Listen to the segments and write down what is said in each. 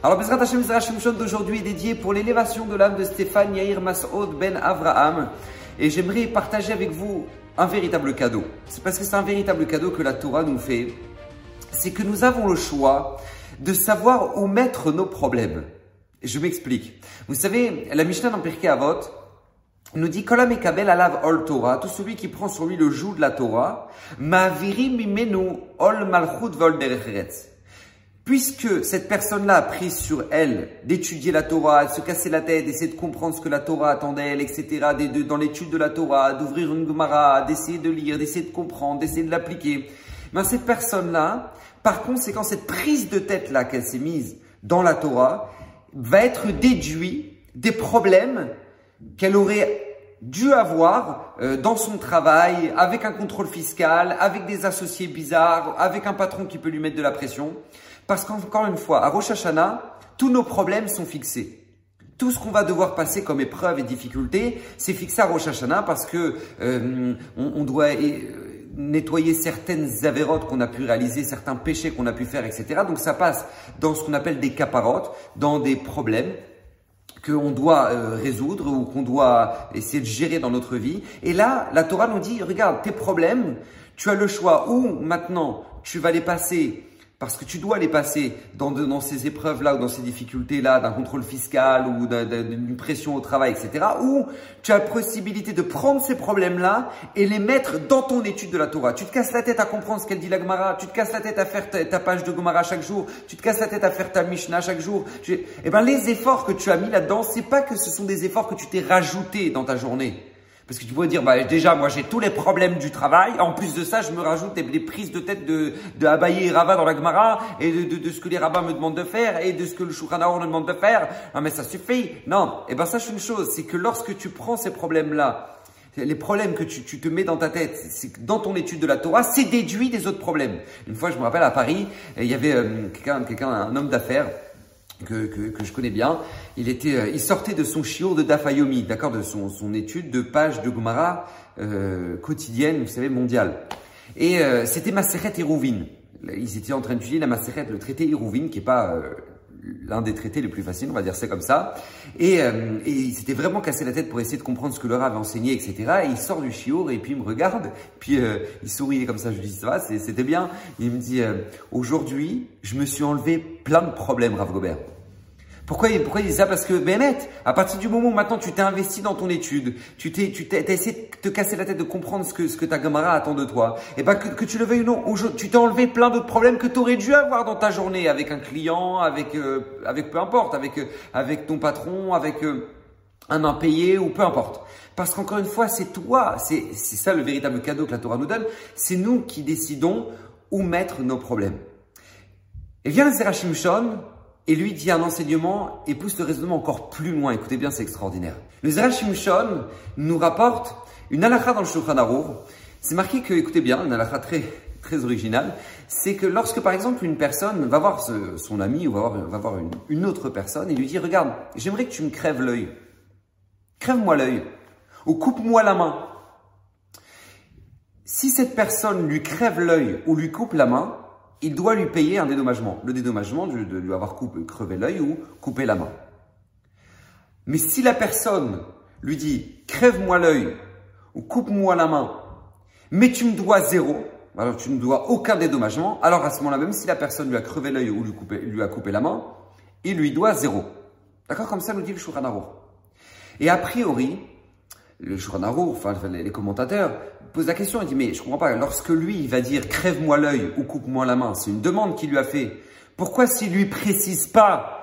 Alors, Bezrat Hashem d'aujourd'hui est dédié pour l'élévation de l'âme de Stéphane Yair Masoud Ben Avraham. Et j'aimerais partager avec vous un véritable cadeau. C'est parce que c'est un véritable cadeau que la Torah nous fait. C'est que nous avons le choix de savoir où mettre nos problèmes. Je m'explique. Vous savez, la Mishnah dans Pirkei Avot nous dit Kolam ekabel alav ol Torah, tout celui qui prend sur lui le joug de la Torah, ma'aviri mimenu ol malchut vol Puisque cette personne-là a pris sur elle d'étudier la Torah, de se casser la tête, d'essayer de comprendre ce que la Torah attend d'elle, etc., dans l'étude de la Torah, d'ouvrir une Gemara, d'essayer de lire, d'essayer de comprendre, d'essayer de l'appliquer, ben cette personne-là, par conséquent, cette prise de tête-là qu'elle s'est mise dans la Torah, va être déduit des problèmes qu'elle aurait dû avoir euh, dans son travail, avec un contrôle fiscal, avec des associés bizarres, avec un patron qui peut lui mettre de la pression. Parce qu'encore une fois, à Rosh Hashanah, tous nos problèmes sont fixés. Tout ce qu'on va devoir passer comme épreuve et difficulté, c'est fixé à Rosh Hashanah parce que euh, on, doit euh, nettoyer certaines avérotes qu'on a pu réaliser, certains péchés qu'on a pu faire, etc. Donc ça passe dans ce qu'on appelle des caparotes, dans des problèmes qu'on doit euh, résoudre ou qu'on doit essayer de gérer dans notre vie. Et là, la Torah nous dit, regarde, tes problèmes, tu as le choix où maintenant tu vas les passer parce que tu dois les passer dans, ces épreuves-là ou dans ces difficultés-là d'un contrôle fiscal ou d'une pression au travail, etc. Ou tu as la possibilité de prendre ces problèmes-là et les mettre dans ton étude de la Torah. Tu te casses la tête à comprendre ce qu'elle dit la Gemara, tu te casses la tête à faire ta, page de Gemara chaque jour, tu te casses la tête à faire ta Mishnah chaque jour. eh ben, les efforts que tu as mis là-dedans, c'est pas que ce sont des efforts que tu t'es rajoutés dans ta journée. Parce que tu pourrais dire, bah, déjà, moi, j'ai tous les problèmes du travail. En plus de ça, je me rajoute des, prises de tête de, de et Rava dans la Gemara, et de, de, ce que les rabbins me demandent de faire, et de ce que le Shulchan me demande de faire. Non, mais ça suffit. Non. Eh ben, sache une chose, c'est que lorsque tu prends ces problèmes-là, les problèmes que tu, tu, te mets dans ta tête, c'est dans ton étude de la Torah, c'est déduit des autres problèmes. Une fois, je me rappelle à Paris, il y avait euh, quelqu'un, quelqu'un, un homme d'affaires, que, que, que, je connais bien. Il était, euh, il sortait de son chiour de Dafayomi, d'accord, de son, son étude de page de Gomara euh, quotidienne, vous savez, mondiale. Et euh, c'était Maseret Hérouvine. Ils étaient en train d'étudier la Maseret, le traité Hérouvine, qui est pas euh, l'un des traités les plus faciles, on va dire ça comme ça. Et, euh, et il s'était vraiment cassé la tête pour essayer de comprendre ce que leur avait enseigné, etc. Et il sort du chiour et puis il me regarde, puis euh, il souriait comme ça. Je lui dis ça va, c'était bien. Il me dit aujourd'hui, je me suis enlevé plein de problèmes, Rav Gobert. Pourquoi, pourquoi il dit ça? Parce que, Bémet, à partir du moment où maintenant tu t'es investi dans ton étude, tu t'es, tu t'es, essayé de te casser la tête de comprendre ce que, ce que ta Gamara attend de toi, et ben que, que tu le veuilles ou non, tu t'es enlevé plein d'autres problèmes que tu aurais dû avoir dans ta journée avec un client, avec, euh, avec peu importe, avec, euh, avec ton patron, avec euh, un impayé ou peu importe. Parce qu'encore une fois, c'est toi, c'est, ça le véritable cadeau que la Torah nous donne, c'est nous qui décidons où mettre nos problèmes. Et vient le Zerachim Shon, et lui dit un enseignement et pousse le raisonnement encore plus loin. Écoutez bien, c'est extraordinaire. Le Zerachim Shon nous rapporte une halakha dans le Shulchan. C'est marqué que, écoutez bien, une halakha très, très originale, c'est que lorsque par exemple une personne va voir son ami ou va voir, va voir une, une, autre personne et lui dit, regarde, j'aimerais que tu me crèves l'œil. Crève-moi l'œil. Ou coupe-moi la main. Si cette personne lui crève l'œil ou lui coupe la main, il doit lui payer un dédommagement. Le dédommagement de, lui avoir coupé, crevé l'œil ou coupé la main. Mais si la personne lui dit crève-moi l'œil ou coupe-moi la main, mais tu me dois zéro, alors tu ne dois aucun dédommagement, alors à ce moment-là, même si la personne lui a crevé l'œil ou lui, a coupé la main, il lui doit zéro. D'accord? Comme ça nous dit le Shulchan Et a priori, le Shouchan enfin les commentateurs, posent la question, il dit mais je comprends pas, lorsque lui il va dire crève-moi l'œil ou coupe-moi la main, c'est une demande qu'il lui a fait. Pourquoi s'il lui précise pas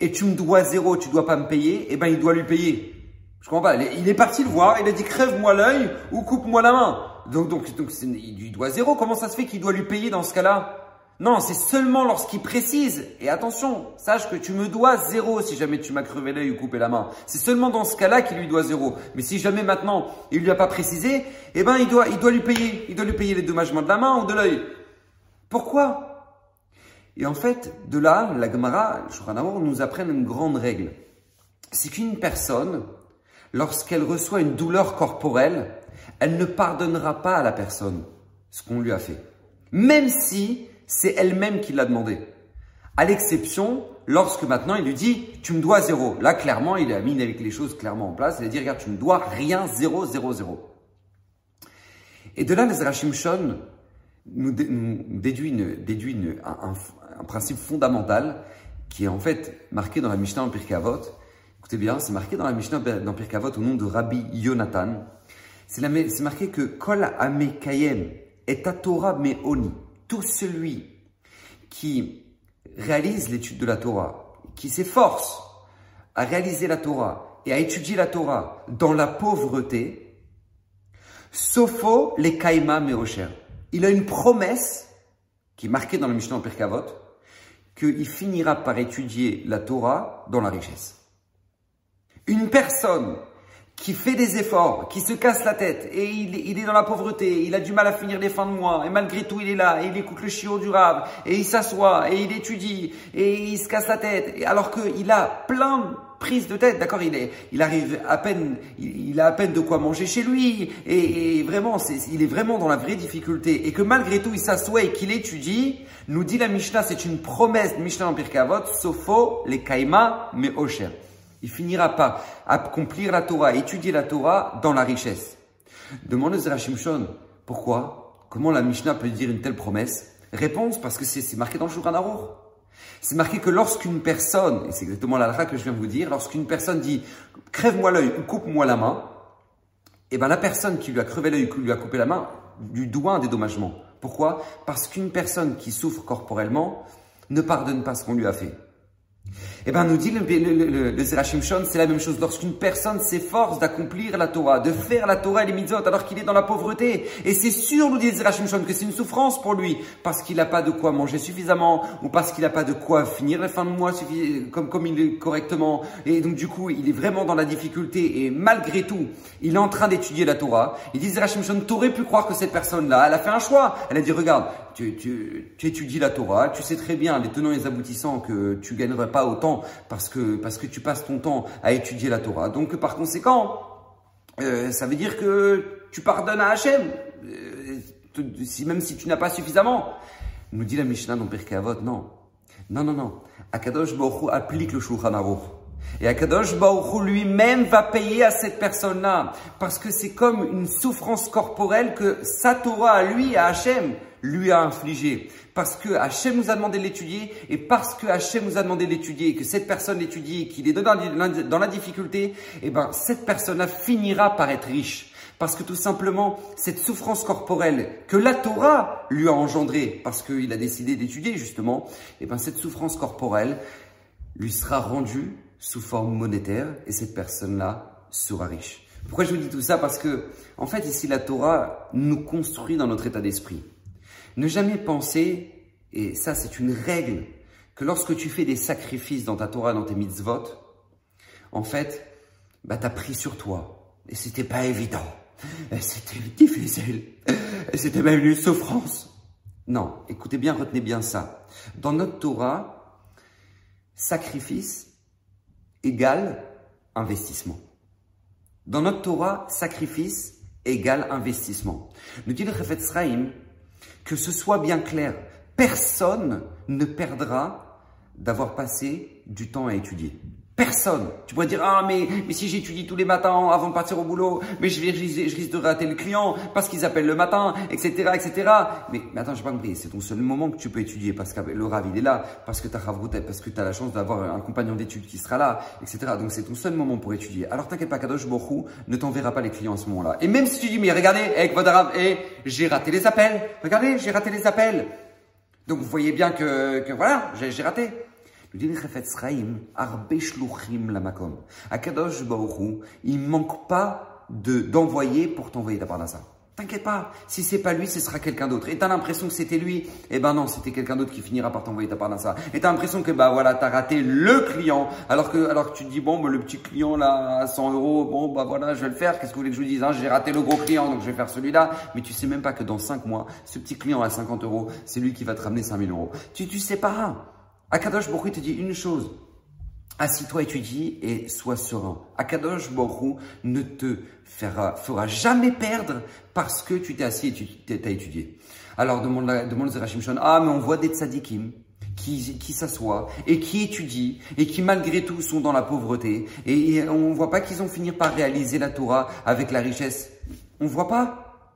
et tu me dois zéro, tu dois pas me payer, eh ben il doit lui payer. Je comprends pas. Il est parti le voir, il a dit crève-moi l'œil ou coupe-moi la main. Donc donc donc il doit zéro. Comment ça se fait qu'il doit lui payer dans ce cas-là? Non, c'est seulement lorsqu'il précise, et attention, sache que tu me dois zéro si jamais tu m'as crevé l'œil ou coupé la main. C'est seulement dans ce cas-là qu'il lui doit zéro. Mais si jamais maintenant il lui a pas précisé, eh ben il doit, il doit lui payer, il doit lui payer les dommagements de la main ou de l'œil. Pourquoi? Et en fait, de là, la Gemara, le nous apprennent une grande règle. C'est qu'une personne, lorsqu'elle reçoit une douleur corporelle, elle ne pardonnera pas à la personne ce qu'on lui a fait. Même si c'est elle-même qui l'a demandé. À l'exception, lorsque maintenant il lui dit, tu me dois zéro. Là, clairement, il a mis avec les choses clairement en place. Il a dit, regarde, tu me dois rien, zéro, zéro, zéro. Et de là, les Shon nous, déduit, déduit un, principe fondamental qui est en fait marqué dans la Mishnah en Pirkei Avot. Écoutez bien, c'est marqué dans la Mishnah dans Pirkei Avot au nom de Rabbi Yonatan. C'est marqué que Kol Ame Kayem est à Torah Meoni. Celui qui réalise l'étude de la Torah, qui s'efforce à réaliser la Torah et à étudier la Torah dans la pauvreté, Sopho les Kaima Meosher. Il a une promesse qui est marquée dans le Mishnah en Perkavot, qu'il finira par étudier la Torah dans la richesse. Une personne qui fait des efforts, qui se casse la tête, et il, est dans la pauvreté, il a du mal à finir les fins de mois, et malgré tout il est là, et il écoute le chiot du rave, et il s'assoit, et il étudie, et il se casse la tête, alors qu'il a plein de prises de tête, d'accord il, est, il arrive à peine, il, a à peine de quoi manger chez lui, et, vraiment, il est vraiment dans la vraie difficulté, et que malgré tout il s'assoit et qu'il étudie, nous dit la Mishnah, c'est une promesse de Mishnah en Pirkavot, Sopho, les Kaima, mais Osher. Il finira par accomplir la Torah, étudier la Torah dans la richesse. Demande Zerachim Shon, pourquoi? Comment la Mishnah peut dire une telle promesse? Réponse, parce que c'est marqué dans le Shulchan. C'est marqué que lorsqu'une personne, et c'est exactement la que je viens de vous dire, lorsqu'une personne dit crève-moi l'œil ou coupe-moi la main, et eh bien la personne qui lui a crevé l'œil ou lui a coupé la main lui doit un dédommagement. Pourquoi? Parce qu'une personne qui souffre corporellement ne pardonne pas ce qu'on lui a fait. Eh bien, nous dit le, le, le, c'est la même chose. Lorsqu'une personne s'efforce d'accomplir la Torah, de faire la Torah et les mitzvot, alors qu'il est dans la pauvreté, et c'est sûr, nous dit le Shon, que c'est une souffrance pour lui, parce qu'il n'a pas de quoi manger suffisamment, ou parce qu'il n'a pas de quoi finir les fins de mois comme, comme il est correctement, et donc du coup, il est vraiment dans la difficulté, et malgré tout, il est en train d'étudier la Torah. Il dit Zerachim Shon, t'aurais pu croire que cette personne-là, elle a fait un choix. Elle a dit, regarde, tu, tu, tu, étudies la Torah, tu sais très bien les tenants et les aboutissants que tu gagnerais pas autant parce que, parce que tu passes ton temps à étudier la Torah. Donc par conséquent, euh, ça veut dire que tu pardonnes à Hachem, euh, même si tu n'as pas suffisamment. Nous dit la Mishnah dans Pirkei Avot, non. Non, non, non. Akadosh Baruch applique le Shulchan Aruch. Et Akadosh Baruch lui-même va payer à cette personne-là. Parce que c'est comme une souffrance corporelle que sa Torah, lui, à Hachem, lui a infligé. Parce que Hachem nous a demandé de l'étudier, et parce que Hachem nous a demandé de l'étudier, que cette personne l'étudie, qu'il est dans la difficulté, eh ben, cette personne-là finira par être riche. Parce que tout simplement, cette souffrance corporelle que la Torah lui a engendrée, parce qu'il a décidé d'étudier justement, eh ben, cette souffrance corporelle lui sera rendue sous forme monétaire, et cette personne-là sera riche. Pourquoi je vous dis tout ça? Parce que, en fait, ici, la Torah nous construit dans notre état d'esprit. Ne jamais penser, et ça c'est une règle, que lorsque tu fais des sacrifices dans ta Torah, dans tes mitzvot, en fait, bah, tu as pris sur toi. Et c'était pas évident. C'était difficile. C'était même une souffrance. Non, écoutez bien, retenez bien ça. Dans notre Torah, sacrifice égale investissement. Dans notre Torah, sacrifice égale investissement. Nous dit le Chafetz que ce soit bien clair, personne ne perdra d'avoir passé du temps à étudier. Personne. Tu pourrais dire, ah, mais, mais si j'étudie tous les matins avant de partir au boulot, mais je, je, risque de rater le client parce qu'ils appellent le matin, etc., etc. Mais, mais attends, j'ai pas compris. C'est ton seul moment que tu peux étudier parce que le Rav, il est là, parce que tu as parce que la chance d'avoir un compagnon d'études qui sera là, etc. Donc, c'est ton seul moment pour étudier. Alors, t'inquiète pas, Kadosh Borou ne t'enverra pas les clients à ce moment-là. Et même si tu dis, mais regardez, avec votre Rav, eh, j'ai raté les appels. Regardez, j'ai raté les appels. Donc, vous voyez bien que, que voilà, j'ai raté. Il ne manque pas d'envoyer pour t'envoyer ta parnassa. T'inquiète pas, si c'est pas lui, ce sera quelqu'un d'autre. Et t'as l'impression que c'était lui, eh ben non, c'était quelqu'un d'autre qui finira par t'envoyer ta parnassa. Et t'as l'impression que bah voilà, t'as raté le client, alors que alors que tu te dis bon, bah, le petit client là à 100 euros, bon bah voilà, je vais le faire. Qu'est-ce que vous voulez que je vous dise hein? J'ai raté le gros client, donc je vais faire celui-là. Mais tu sais même pas que dans 5 mois, ce petit client à 50 euros, c'est lui qui va te ramener 5000 euros. Tu tu sais pas. Akadosh Baruch te dit une chose. Assis-toi, étudie et sois serein. Akadosh Baruch ne te fera, fera jamais perdre parce que tu t'es assis et tu t'as étudié. Alors demande, demande Zerachim Shon, ah mais on voit des tzadikim qui, qui s'assoient et qui étudient et qui malgré tout sont dans la pauvreté. Et, on ne voit pas qu'ils ont fini par réaliser la Torah avec la richesse. On ne voit pas.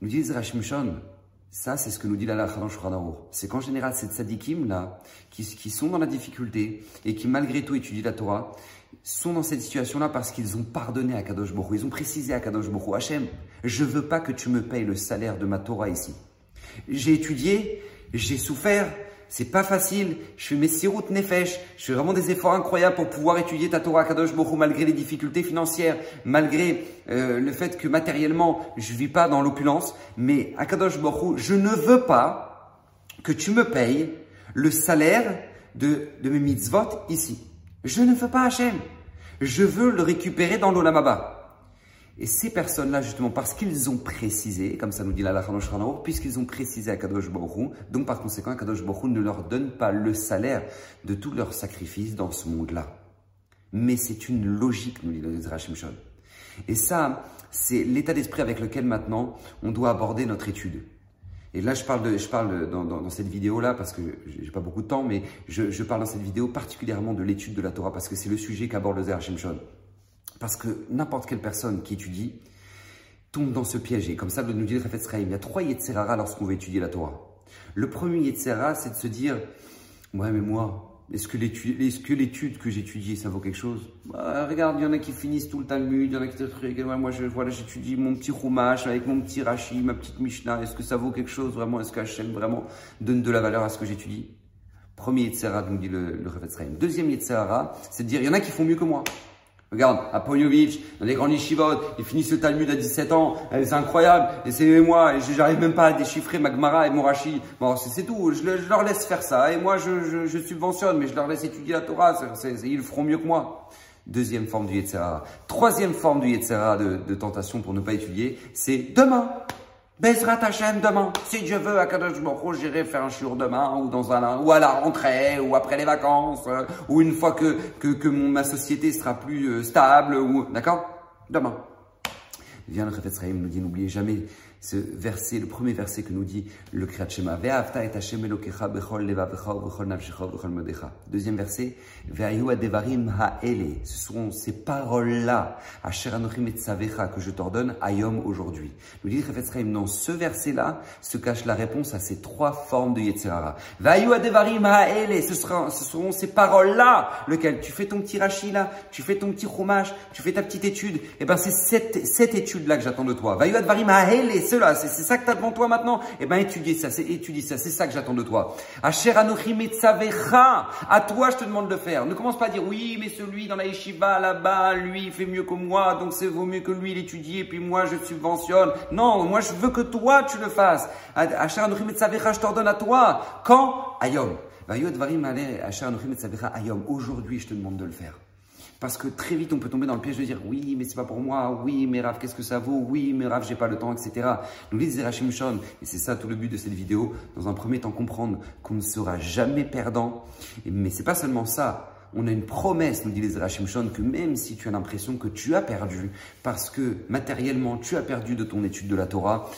Nous dit Rachim Shon, ça, c'est ce que nous dit la dans C'est qu'en général, ces tzadikim là, qui, sont dans la difficulté et qui malgré tout étudient la Torah, sont dans cette situation-là parce qu'ils ont pardonné à Kadosh Borou. Ils ont précisé à Kadosh Borou, Hachem, je veux pas que tu me payes le salaire de ma Torah ici. J'ai étudié, j'ai souffert, c'est pas facile. Je fais mes sirout nefesh. Je fais vraiment des efforts incroyables pour pouvoir étudier ta Torah Kadosh Borou malgré les difficultés financières, malgré euh, le fait que matériellement je vis pas dans l'opulence. Mais à Kadosh Borou, je ne veux pas que tu me payes le salaire de, de mes mitzvot ici. Je ne veux pas Hachem. Je veux le récupérer dans l'Olamaba. Et ces personnes-là, justement, parce qu'ils ont précisé, comme ça nous dit la puisqu'ils ont précisé à Kadosh Baruch donc par conséquent, Kadosh Baruch ne leur donne pas le salaire de tous leurs sacrifices dans ce monde-là. Mais c'est une logique, nous dit le Rachim Et ça, c'est l'état d'esprit avec lequel maintenant on doit aborder notre étude. Et là, je parle, de, je parle dans, cette vidéo-là parce que j'ai pas beaucoup de temps, mais je, parle dans cette vidéo particulièrement de l'étude de la Torah parce que c'est le sujet qu'aborde le Zerachim Parce que n'importe quelle personne qui étudie tombe dans ce piège. Et comme ça, nous dit le il y a trois Yetzerara lorsqu'on veut étudier la Torah. Le premier Yetzerara, c'est de se dire, ouais, mais moi, est-ce que l'étude que j'étudie, ça vaut quelque chose? Bah, Regarde, il y en a qui finissent tout le Talmud, il y en a qui te moi je, voilà, j'étudie mon petit Chumash avec mon petit Rashi, ma petite Mishnah. Est-ce que ça vaut quelque chose vraiment? Est-ce qu'Hachem vraiment donne de la valeur à ce que j'étudie? Premier Yetzera, nous dit le, le Deuxième Yetzera, c'est de dire, il y en a qui font mieux que moi. Regarde, à Ponyovitch, dans les grands yeshivot, ils finissent le Talmud à 17 ans, c'est incroyable, et c'est moi, et j'arrive même pas à déchiffrer Magmara et Morashi. Bon, c'est tout, je, leur laisse faire ça, et moi je, subventionne, mais je leur laisse étudier la Torah, ils le feront mieux que moi. Deuxième forme du Yetzera. Troisième forme du Yetzera de, de tentation pour ne pas étudier, c'est demain. Bezrat Hashem demain. Si Dieu veut, à Kadosh j'irai faire un jour demain, ou dans un, ou à la rentrée, ou après les vacances, euh, ou une fois que, que, que ma société sera plus euh, stable, ou, d'accord? Demain. Viens le Refetz nous dit, n'oubliez jamais ce verset, le premier verset que nous dit le Kriyat Shema. Deuxième verset. Ce sont ces paroles-là, asher et que je t'ordonne, ayom aujourd'hui. Nous dit Refetz dans ce verset-là se cache la réponse à ces trois formes de Yetzirara. Ha'ele. Ce, seront ces paroles-là, lequel tu fais ton petit rachi là, tu fais ton petit chumash, tu fais ta petite étude. Et eh ben, c'est cette, cette étude-là que j'attends de toi. Ve'ayu adevarim ha'ele c'est ça que tu as devant toi maintenant Eh ben étudie ça, c'est étudie ça, c'est ça que j'attends de toi. À toi je te demande de le faire. Ne commence pas à dire oui, mais celui dans la yeshiva là-bas, lui il fait mieux que moi, donc c'est vaut mieux que lui il étudie et puis moi je subventionne. Non, moi je veux que toi tu le fasses. je t'ordonne à toi. Quand? Ayom. Aujourd'hui je te demande de le faire. Parce que très vite, on peut tomber dans le piège de dire oui, mais c'est pas pour moi, oui, mais Rav, qu'est-ce que ça vaut, oui, mais Rav, j'ai pas le temps, etc. Nous dit Zerachim Shon, et c'est ça tout le but de cette vidéo, dans un premier temps comprendre qu'on ne sera jamais perdant, mais c'est pas seulement ça. On a une promesse, nous dit les Zerachim Shon, que même si tu as l'impression que tu as perdu, parce que matériellement tu as perdu de ton étude de la Torah,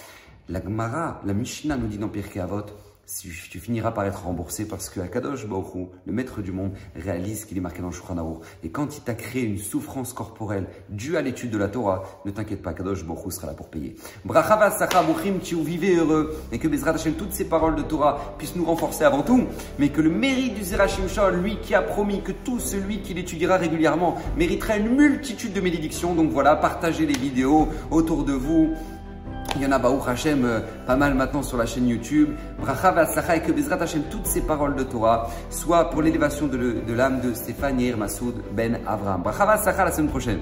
la Gemara, la Mishnah nous dit dans Pirkei Avot, tu finiras par être remboursé parce que Akadosh Baruch le maître du monde, réalise qu'il est marqué dans le Et quand il t'a créé une souffrance corporelle due à l'étude de la Torah, ne t'inquiète pas, Akadosh Baruch sera là pour payer. Brachava Sacha tu vivez heureux et que Bezrat Hashem, toutes ces paroles de Torah puissent nous renforcer avant tout, mais que le mérite du Zerachim Shol, lui qui a promis que tout celui qui l'étudiera régulièrement mériterait une multitude de bénédictions. Donc voilà, partagez les vidéos autour de vous. Il y en a, Baruch Hashem, euh, pas mal maintenant sur la chaîne YouTube. Bracha et que Bezrat Hashem, toutes ces paroles de Torah, soit pour l'élévation de l'âme de Stéphane Yair Massoud Ben Avraham. Bracha la semaine prochaine.